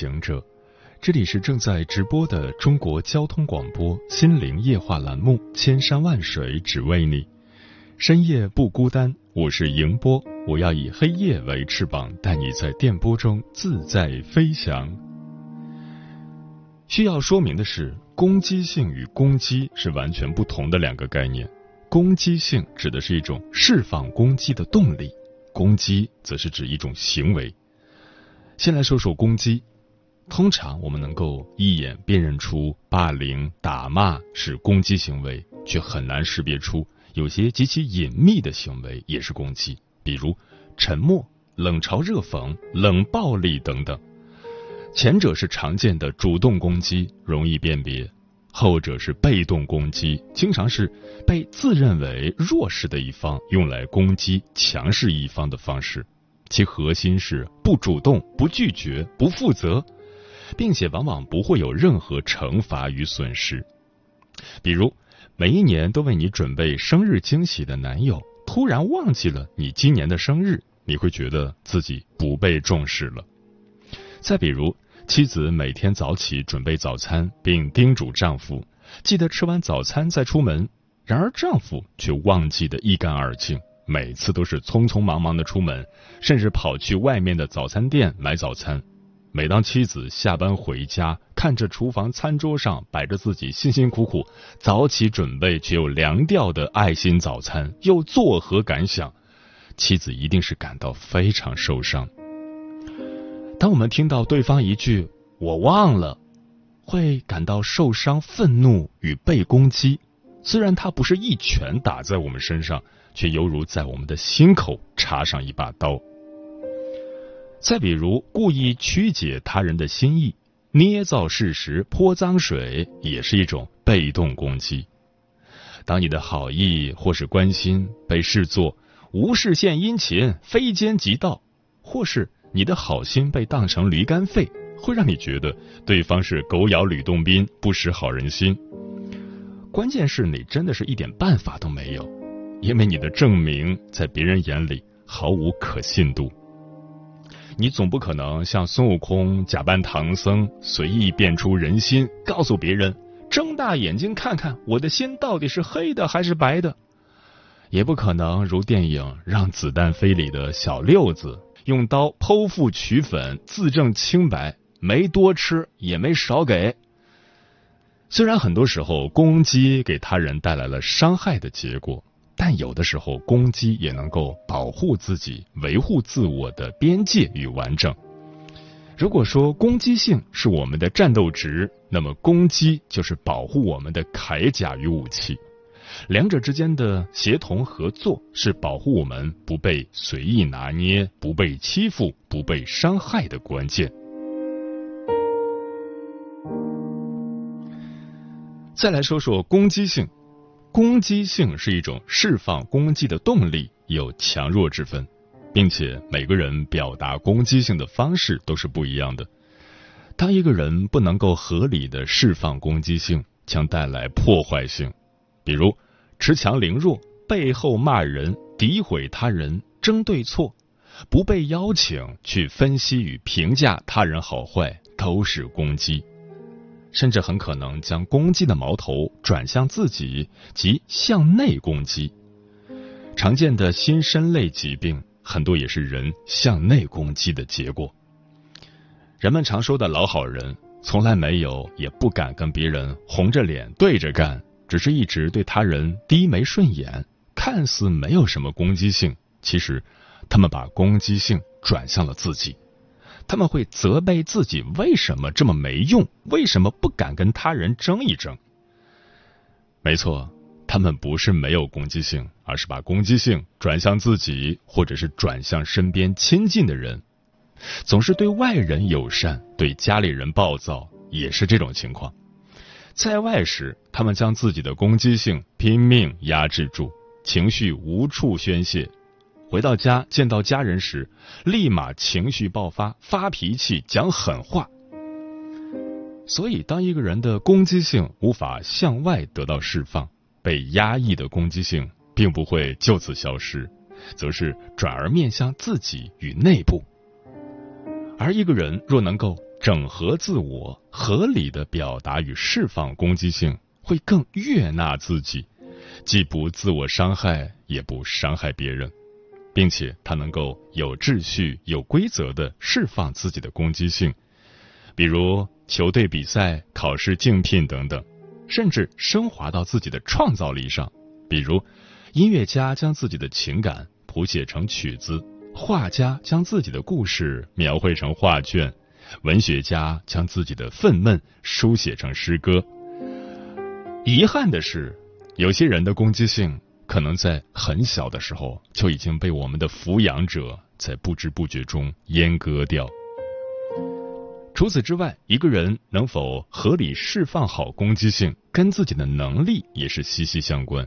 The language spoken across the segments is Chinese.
行者，这里是正在直播的中国交通广播心灵夜话栏目《千山万水只为你》，深夜不孤单，我是迎波，我要以黑夜为翅膀，带你在电波中自在飞翔。需要说明的是，攻击性与攻击是完全不同的两个概念。攻击性指的是一种释放攻击的动力，攻击则是指一种行为。先来说说攻击。通常我们能够一眼辨认出霸凌、打骂是攻击行为，却很难识别出有些极其隐秘的行为也是攻击，比如沉默、冷嘲热讽、冷暴力等等。前者是常见的主动攻击，容易辨别；后者是被动攻击，经常是被自认为弱势的一方用来攻击强势一方的方式。其核心是不主动、不拒绝、不负责，并且往往不会有任何惩罚与损失。比如，每一年都为你准备生日惊喜的男友，突然忘记了你今年的生日，你会觉得自己不被重视了。再比如，妻子每天早起准备早餐，并叮嘱丈夫记得吃完早餐再出门，然而丈夫却忘记得一干二净。每次都是匆匆忙忙的出门，甚至跑去外面的早餐店买早餐。每当妻子下班回家，看着厨房餐桌上摆着自己辛辛苦苦早起准备却又凉掉的爱心早餐，又作何感想？妻子一定是感到非常受伤。当我们听到对方一句“我忘了”，会感到受伤、愤怒与被攻击。虽然他不是一拳打在我们身上。却犹如在我们的心口插上一把刀。再比如，故意曲解他人的心意、捏造事实、泼脏水，也是一种被动攻击。当你的好意或是关心被视作无事献殷勤、非奸即盗，或是你的好心被当成驴肝肺，会让你觉得对方是狗咬吕洞宾，不识好人心。关键是你真的是一点办法都没有。因为你的证明在别人眼里毫无可信度，你总不可能像孙悟空假扮唐僧，随意变出人心，告诉别人睁大眼睛看看我的心到底是黑的还是白的，也不可能如电影《让子弹飞》里的小六子用刀剖腹取粉，自证清白，没多吃也没少给。虽然很多时候攻击给他人带来了伤害的结果。但有的时候，攻击也能够保护自己、维护自我的边界与完整。如果说攻击性是我们的战斗值，那么攻击就是保护我们的铠甲与武器。两者之间的协同合作，是保护我们不被随意拿捏、不被欺负、不被伤害的关键。再来说说攻击性。攻击性是一种释放攻击的动力，有强弱之分，并且每个人表达攻击性的方式都是不一样的。当一个人不能够合理的释放攻击性，将带来破坏性，比如恃强凌弱、背后骂人、诋毁他人、争对错、不被邀请去分析与评价他人好坏，都是攻击。甚至很可能将攻击的矛头转向自己，即向内攻击。常见的心身类疾病，很多也是人向内攻击的结果。人们常说的老好人，从来没有也不敢跟别人红着脸对着干，只是一直对他人低眉顺眼，看似没有什么攻击性，其实他们把攻击性转向了自己。他们会责备自己为什么这么没用，为什么不敢跟他人争一争？没错，他们不是没有攻击性，而是把攻击性转向自己，或者是转向身边亲近的人。总是对外人友善，对家里人暴躁，也是这种情况。在外时，他们将自己的攻击性拼命压制住，情绪无处宣泄；回到家见到家人时，立马情绪爆发，发脾气，讲狠话。所以，当一个人的攻击性无法向外得到释放，被压抑的攻击性并不会就此消失，则是转而面向自己与内部。而一个人若能够整合自我，合理的表达与释放攻击性，会更悦纳自己，既不自我伤害，也不伤害别人，并且他能够有秩序、有规则的释放自己的攻击性，比如球队比赛、考试竞聘等等，甚至升华到自己的创造力上，比如音乐家将自己的情感谱写成曲子。画家将自己的故事描绘成画卷，文学家将自己的愤懑书写成诗歌。遗憾的是，有些人的攻击性可能在很小的时候就已经被我们的抚养者在不知不觉中阉割掉。除此之外，一个人能否合理释放好攻击性，跟自己的能力也是息息相关。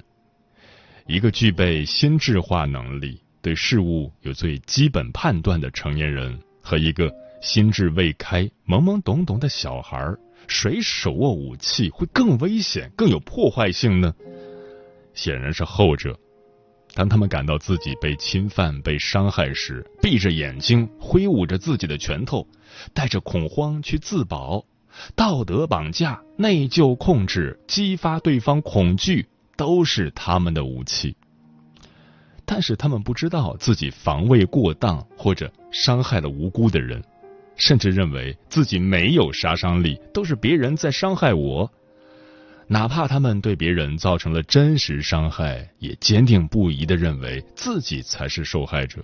一个具备心智化能力。对事物有最基本判断的成年人和一个心智未开、懵懵懂懂的小孩，谁手握武器会更危险、更有破坏性呢？显然是后者。当他们感到自己被侵犯、被伤害时，闭着眼睛挥舞着自己的拳头，带着恐慌去自保，道德绑架、内疚控制、激发对方恐惧，都是他们的武器。但是他们不知道自己防卫过当，或者伤害了无辜的人，甚至认为自己没有杀伤力，都是别人在伤害我。哪怕他们对别人造成了真实伤害，也坚定不移的认为自己才是受害者。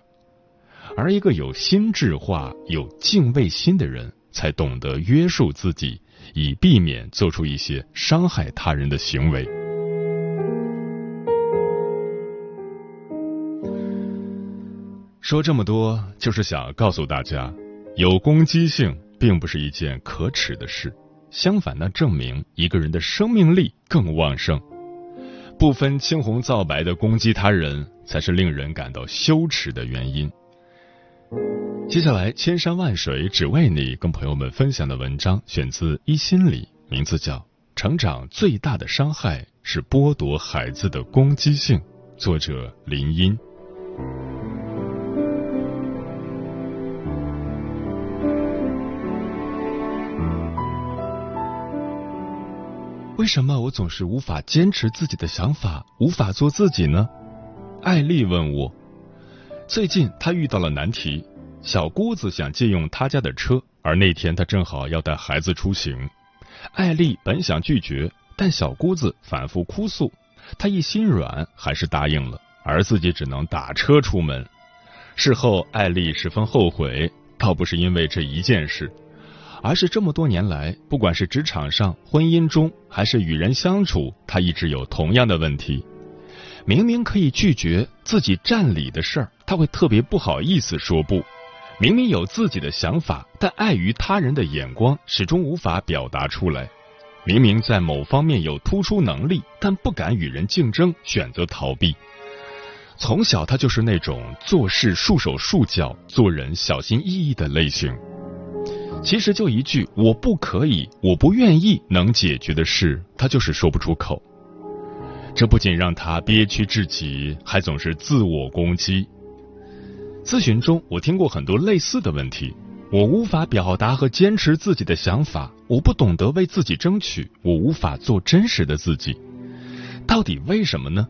而一个有心智化、有敬畏心的人，才懂得约束自己，以避免做出一些伤害他人的行为。说这么多，就是想告诉大家，有攻击性并不是一件可耻的事，相反，那证明一个人的生命力更旺盛。不分青红皂白的攻击他人，才是令人感到羞耻的原因。接下来，千山万水只为你，跟朋友们分享的文章选自《一心理》，名字叫《成长最大的伤害是剥夺孩子的攻击性》，作者林音。为什么我总是无法坚持自己的想法，无法做自己呢？艾丽问我。最近她遇到了难题，小姑子想借用她家的车，而那天她正好要带孩子出行。艾丽本想拒绝，但小姑子反复哭诉，她一心软，还是答应了，而自己只能打车出门。事后，艾丽十分后悔，倒不是因为这一件事。而是这么多年来，不管是职场上、婚姻中，还是与人相处，他一直有同样的问题。明明可以拒绝自己占理的事儿，他会特别不好意思说不；明明有自己的想法，但碍于他人的眼光，始终无法表达出来；明明在某方面有突出能力，但不敢与人竞争，选择逃避。从小，他就是那种做事束手束脚、做人小心翼翼的类型。其实就一句“我不可以，我不愿意”能解决的事，他就是说不出口。这不仅让他憋屈至极，还总是自我攻击。咨询中，我听过很多类似的问题：我无法表达和坚持自己的想法，我不懂得为自己争取，我无法做真实的自己。到底为什么呢？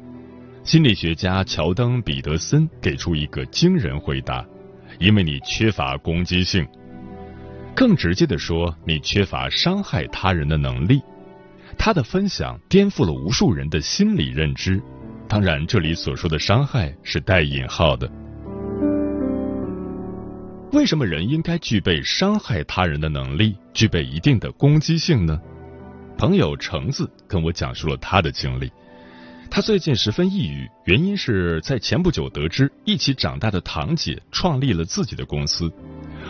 心理学家乔登·彼得森给出一个惊人回答：因为你缺乏攻击性。更直接的说，你缺乏伤害他人的能力。他的分享颠覆了无数人的心理认知。当然，这里所说的伤害是带引号的。为什么人应该具备伤害他人的能力，具备一定的攻击性呢？朋友橙子跟我讲述了他的经历。他最近十分抑郁，原因是在前不久得知一起长大的堂姐创立了自己的公司。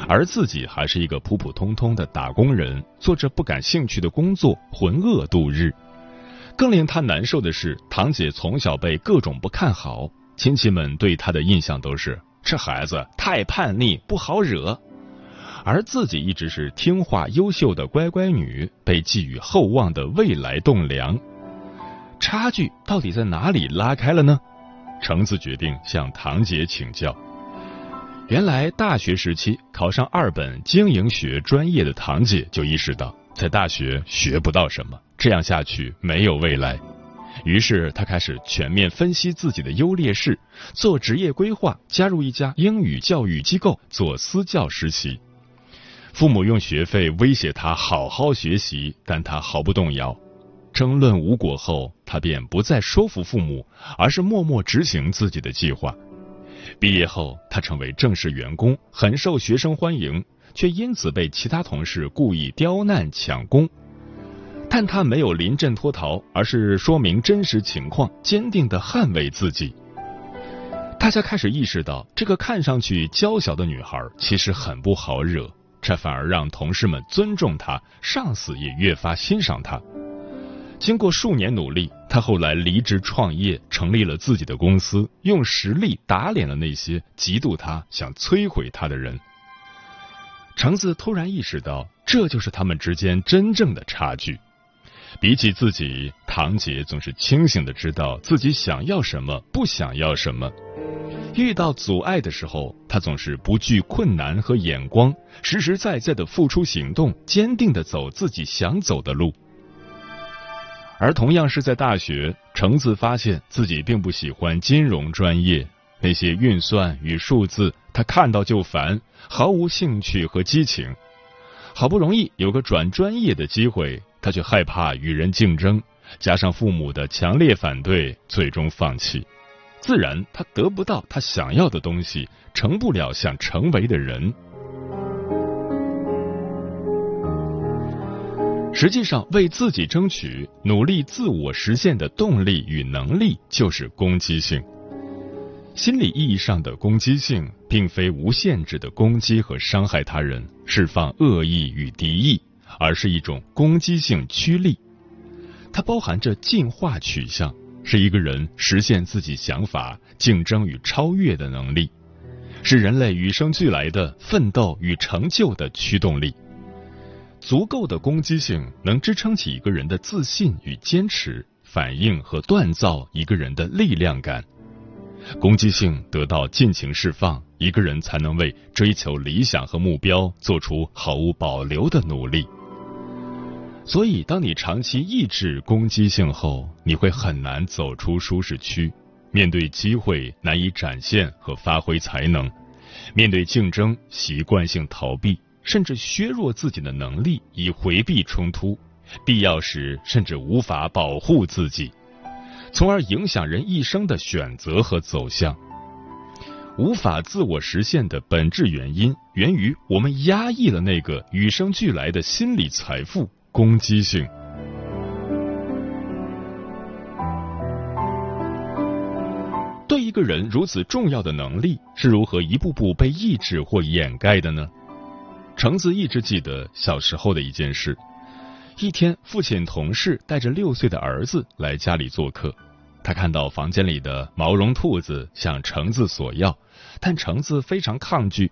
而自己还是一个普普通通的打工人，做着不感兴趣的工作，浑噩度日。更令他难受的是，堂姐从小被各种不看好，亲戚们对她的印象都是这孩子太叛逆，不好惹。而自己一直是听话优秀的乖乖女，被寄予厚望的未来栋梁。差距到底在哪里拉开了呢？橙子决定向堂姐请教。原来大学时期考上二本经营学专业的堂姐就意识到，在大学学不到什么。这样下去没有未来，于是他开始全面分析自己的优劣势，做职业规划，加入一家英语教育机构做私教实习。父母用学费威胁他好好学习，但他毫不动摇。争论无果后，他便不再说服父母，而是默默执行自己的计划。毕业后，他成为正式员工，很受学生欢迎，却因此被其他同事故意刁难抢功。但他没有临阵脱逃，而是说明真实情况，坚定的捍卫自己。大家开始意识到，这个看上去娇小的女孩其实很不好惹，这反而让同事们尊重她，上司也越发欣赏她。经过数年努力，他后来离职创业，成立了自己的公司，用实力打脸了那些嫉妒他、想摧毁他的人。橙子突然意识到，这就是他们之间真正的差距。比起自己，堂姐总是清醒的知道自己想要什么，不想要什么。遇到阻碍的时候，她总是不惧困难和眼光，实实在在的付出行动，坚定的走自己想走的路。而同样是在大学，橙子发现自己并不喜欢金融专业，那些运算与数字，他看到就烦，毫无兴趣和激情。好不容易有个转专业的机会。他却害怕与人竞争，加上父母的强烈反对，最终放弃。自然，他得不到他想要的东西，成不了想成为的人。实际上，为自己争取、努力自我实现的动力与能力，就是攻击性。心理意义上的攻击性，并非无限制的攻击和伤害他人，释放恶意与敌意。而是一种攻击性驱力，它包含着进化取向，是一个人实现自己想法、竞争与超越的能力，是人类与生俱来的奋斗与成就的驱动力。足够的攻击性能支撑起一个人的自信与坚持，反映和锻造一个人的力量感。攻击性得到尽情释放，一个人才能为追求理想和目标做出毫无保留的努力。所以，当你长期抑制攻击性后，你会很难走出舒适区。面对机会，难以展现和发挥才能；面对竞争，习惯性逃避，甚至削弱自己的能力以回避冲突。必要时，甚至无法保护自己，从而影响人一生的选择和走向。无法自我实现的本质原因，源于我们压抑了那个与生俱来的心理财富。攻击性。对一个人如此重要的能力，是如何一步步被抑制或掩盖的呢？橙子一直记得小时候的一件事：一天，父亲同事带着六岁的儿子来家里做客，他看到房间里的毛绒兔子向橙子索要，但橙子非常抗拒。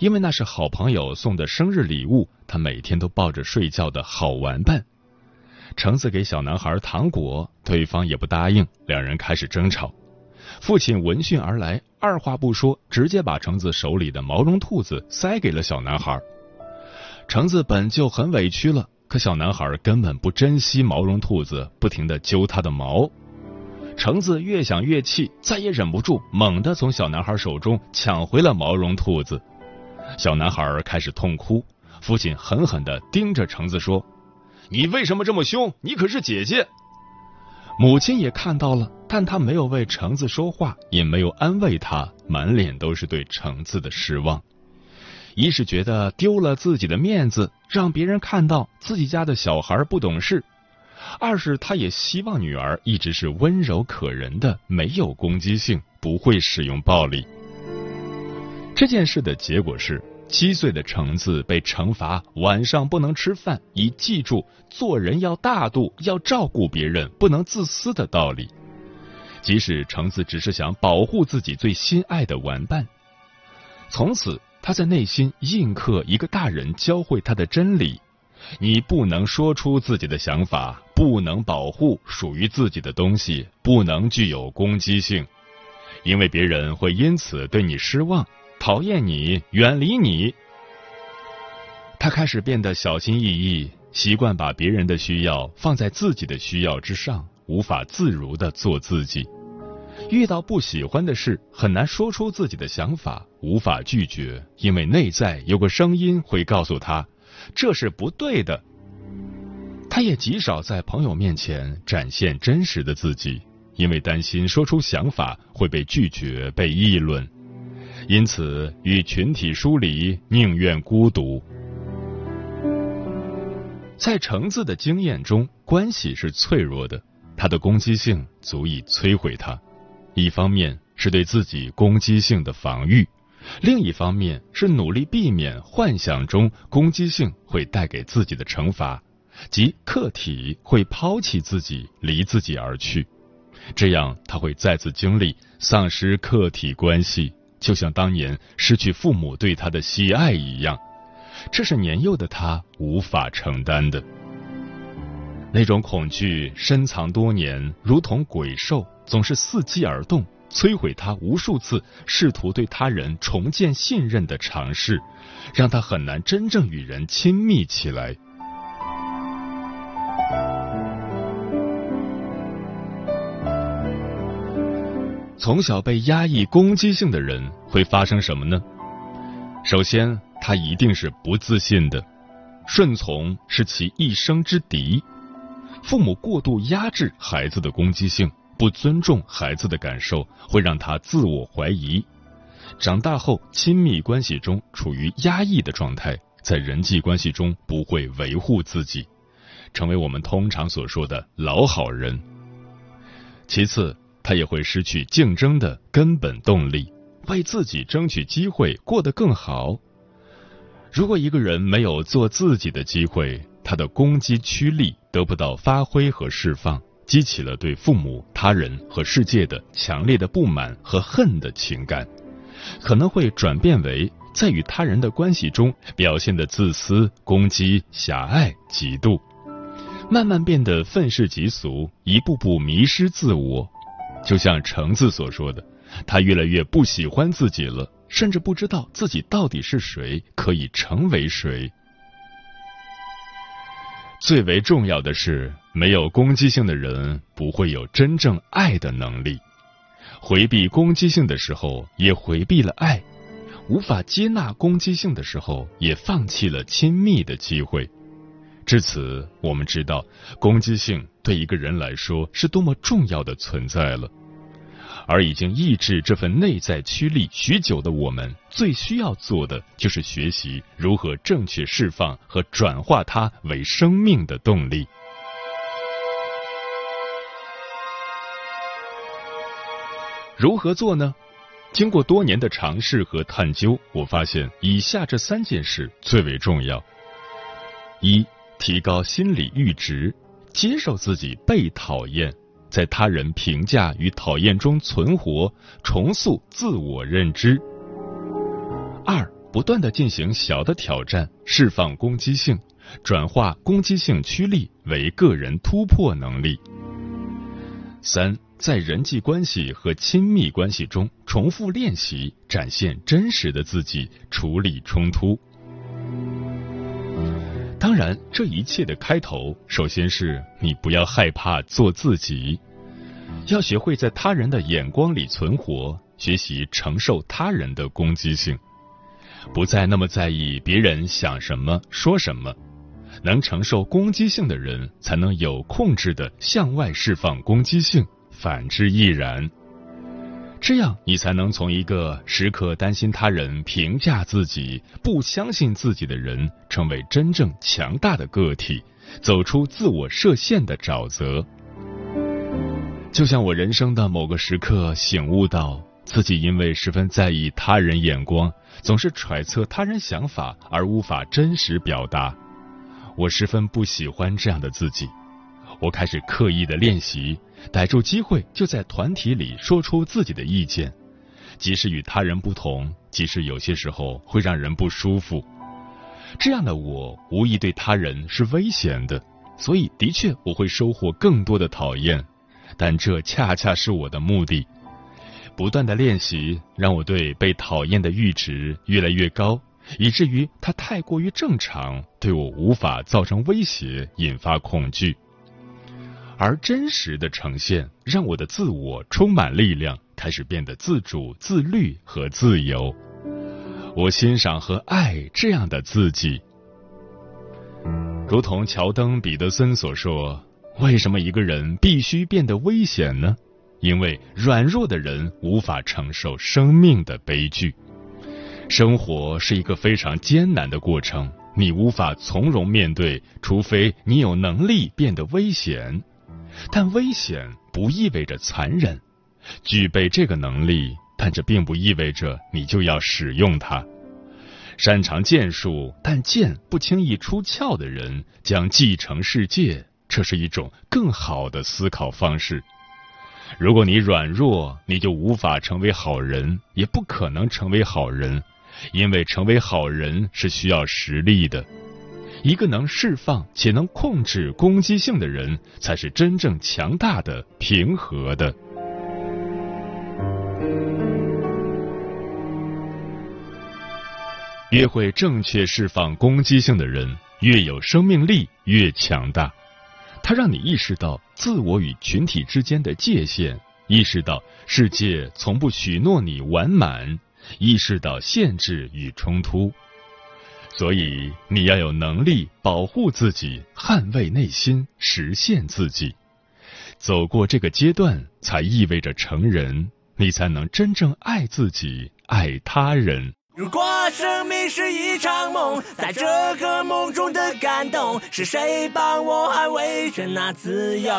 因为那是好朋友送的生日礼物，他每天都抱着睡觉的好玩伴。橙子给小男孩糖果，对方也不答应，两人开始争吵。父亲闻讯而来，二话不说，直接把橙子手里的毛绒兔子塞给了小男孩。橙子本就很委屈了，可小男孩根本不珍惜毛绒兔子，不停的揪他的毛。橙子越想越气，再也忍不住，猛地从小男孩手中抢回了毛绒兔子。小男孩开始痛哭，父亲狠狠的盯着橙子说：“你为什么这么凶？你可是姐姐。”母亲也看到了，但她没有为橙子说话，也没有安慰他，满脸都是对橙子的失望。一是觉得丢了自己的面子，让别人看到自己家的小孩不懂事；二是他也希望女儿一直是温柔可人的，没有攻击性，不会使用暴力。这件事的结果是，七岁的橙子被惩罚晚上不能吃饭，以记住做人要大度，要照顾别人，不能自私的道理。即使橙子只是想保护自己最心爱的玩伴，从此他在内心印刻一个大人教会他的真理：你不能说出自己的想法，不能保护属于自己的东西，不能具有攻击性，因为别人会因此对你失望。讨厌你，远离你。他开始变得小心翼翼，习惯把别人的需要放在自己的需要之上，无法自如的做自己。遇到不喜欢的事，很难说出自己的想法，无法拒绝，因为内在有个声音会告诉他这是不对的。他也极少在朋友面前展现真实的自己，因为担心说出想法会被拒绝、被议论。因此，与群体疏离，宁愿孤独。在橙子的经验中，关系是脆弱的，他的攻击性足以摧毁他。一方面是对自己攻击性的防御，另一方面是努力避免幻想中攻击性会带给自己的惩罚，即客体会抛弃自己，离自己而去。这样，他会再次经历丧失客体关系。就像当年失去父母对他的喜爱一样，这是年幼的他无法承担的。那种恐惧深藏多年，如同鬼兽，总是伺机而动，摧毁他无数次试图对他人重建信任的尝试，让他很难真正与人亲密起来。从小被压抑攻击性的人会发生什么呢？首先，他一定是不自信的，顺从是其一生之敌。父母过度压制孩子的攻击性，不尊重孩子的感受，会让他自我怀疑。长大后，亲密关系中处于压抑的状态，在人际关系中不会维护自己，成为我们通常所说的老好人。其次。他也会失去竞争的根本动力，为自己争取机会，过得更好。如果一个人没有做自己的机会，他的攻击驱力得不到发挥和释放，激起了对父母、他人和世界的强烈的不满和恨的情感，可能会转变为在与他人的关系中表现的自私、攻击、狭隘、嫉妒，慢慢变得愤世嫉俗，一步步迷失自我。就像橙子所说的，他越来越不喜欢自己了，甚至不知道自己到底是谁，可以成为谁。最为重要的是，没有攻击性的人不会有真正爱的能力。回避攻击性的时候，也回避了爱；无法接纳攻击性的时候，也放弃了亲密的机会。至此，我们知道攻击性对一个人来说是多么重要的存在了。而已经抑制这份内在驱力许久的我们，最需要做的就是学习如何正确释放和转化它为生命的动力。如何做呢？经过多年的尝试和探究，我发现以下这三件事最为重要：一。提高心理阈值，接受自己被讨厌，在他人评价与讨厌中存活，重塑自我认知。二，不断的进行小的挑战，释放攻击性，转化攻击性驱力为个人突破能力。三，在人际关系和亲密关系中重复练习，展现真实的自己，处理冲突。当然，这一切的开头，首先是你不要害怕做自己，要学会在他人的眼光里存活，学习承受他人的攻击性，不再那么在意别人想什么说什么。能承受攻击性的人，才能有控制的向外释放攻击性，反之亦然。这样，你才能从一个时刻担心他人评价自己、不相信自己的人，成为真正强大的个体，走出自我设限的沼泽。就像我人生的某个时刻醒悟到，自己因为十分在意他人眼光，总是揣测他人想法而无法真实表达。我十分不喜欢这样的自己。我开始刻意的练习，逮住机会就在团体里说出自己的意见，即使与他人不同，即使有些时候会让人不舒服。这样的我无疑对他人是危险的，所以的确我会收获更多的讨厌，但这恰恰是我的目的。不断的练习让我对被讨厌的阈值越来越高，以至于它太过于正常，对我无法造成威胁，引发恐惧。而真实的呈现让我的自我充满力量，开始变得自主、自律和自由。我欣赏和爱这样的自己，如同乔登·彼得森所说：“为什么一个人必须变得危险呢？”因为软弱的人无法承受生命的悲剧，生活是一个非常艰难的过程，你无法从容面对，除非你有能力变得危险。但危险不意味着残忍，具备这个能力，但这并不意味着你就要使用它。擅长剑术，但剑不轻易出鞘的人将继承世界，这是一种更好的思考方式。如果你软弱，你就无法成为好人，也不可能成为好人，因为成为好人是需要实力的。一个能释放且能控制攻击性的人，才是真正强大的、平和的。越会正确释放攻击性的人，越有生命力，越强大。它让你意识到自我与群体之间的界限，意识到世界从不许诺你完满，意识到限制与冲突。所以你要有能力保护自己，捍卫内心，实现自己。走过这个阶段，才意味着成人，你才能真正爱自己，爱他人。如果生命是一场梦，在这个梦中的感动，是谁帮我捍卫着那自由？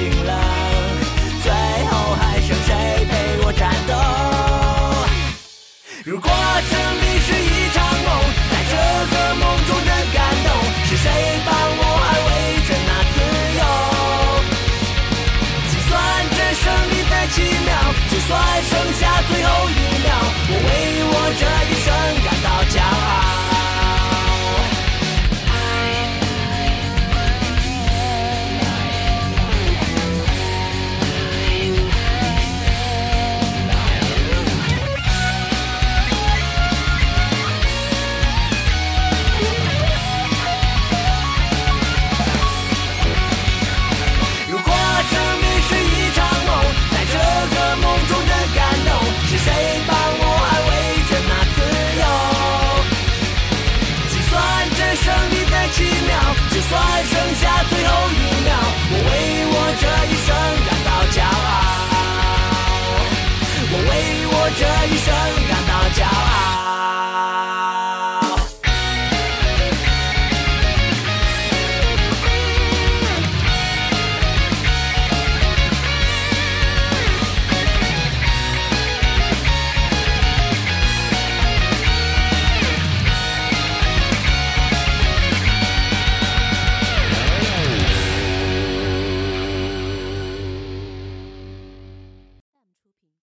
醒了，最后还剩谁陪我战斗？如果胜利是一场梦，在这个梦中的感动，是谁帮我捍卫着那自由？就算这胜利再奇妙，就算剩下最后一秒，我为我这一生感到骄傲。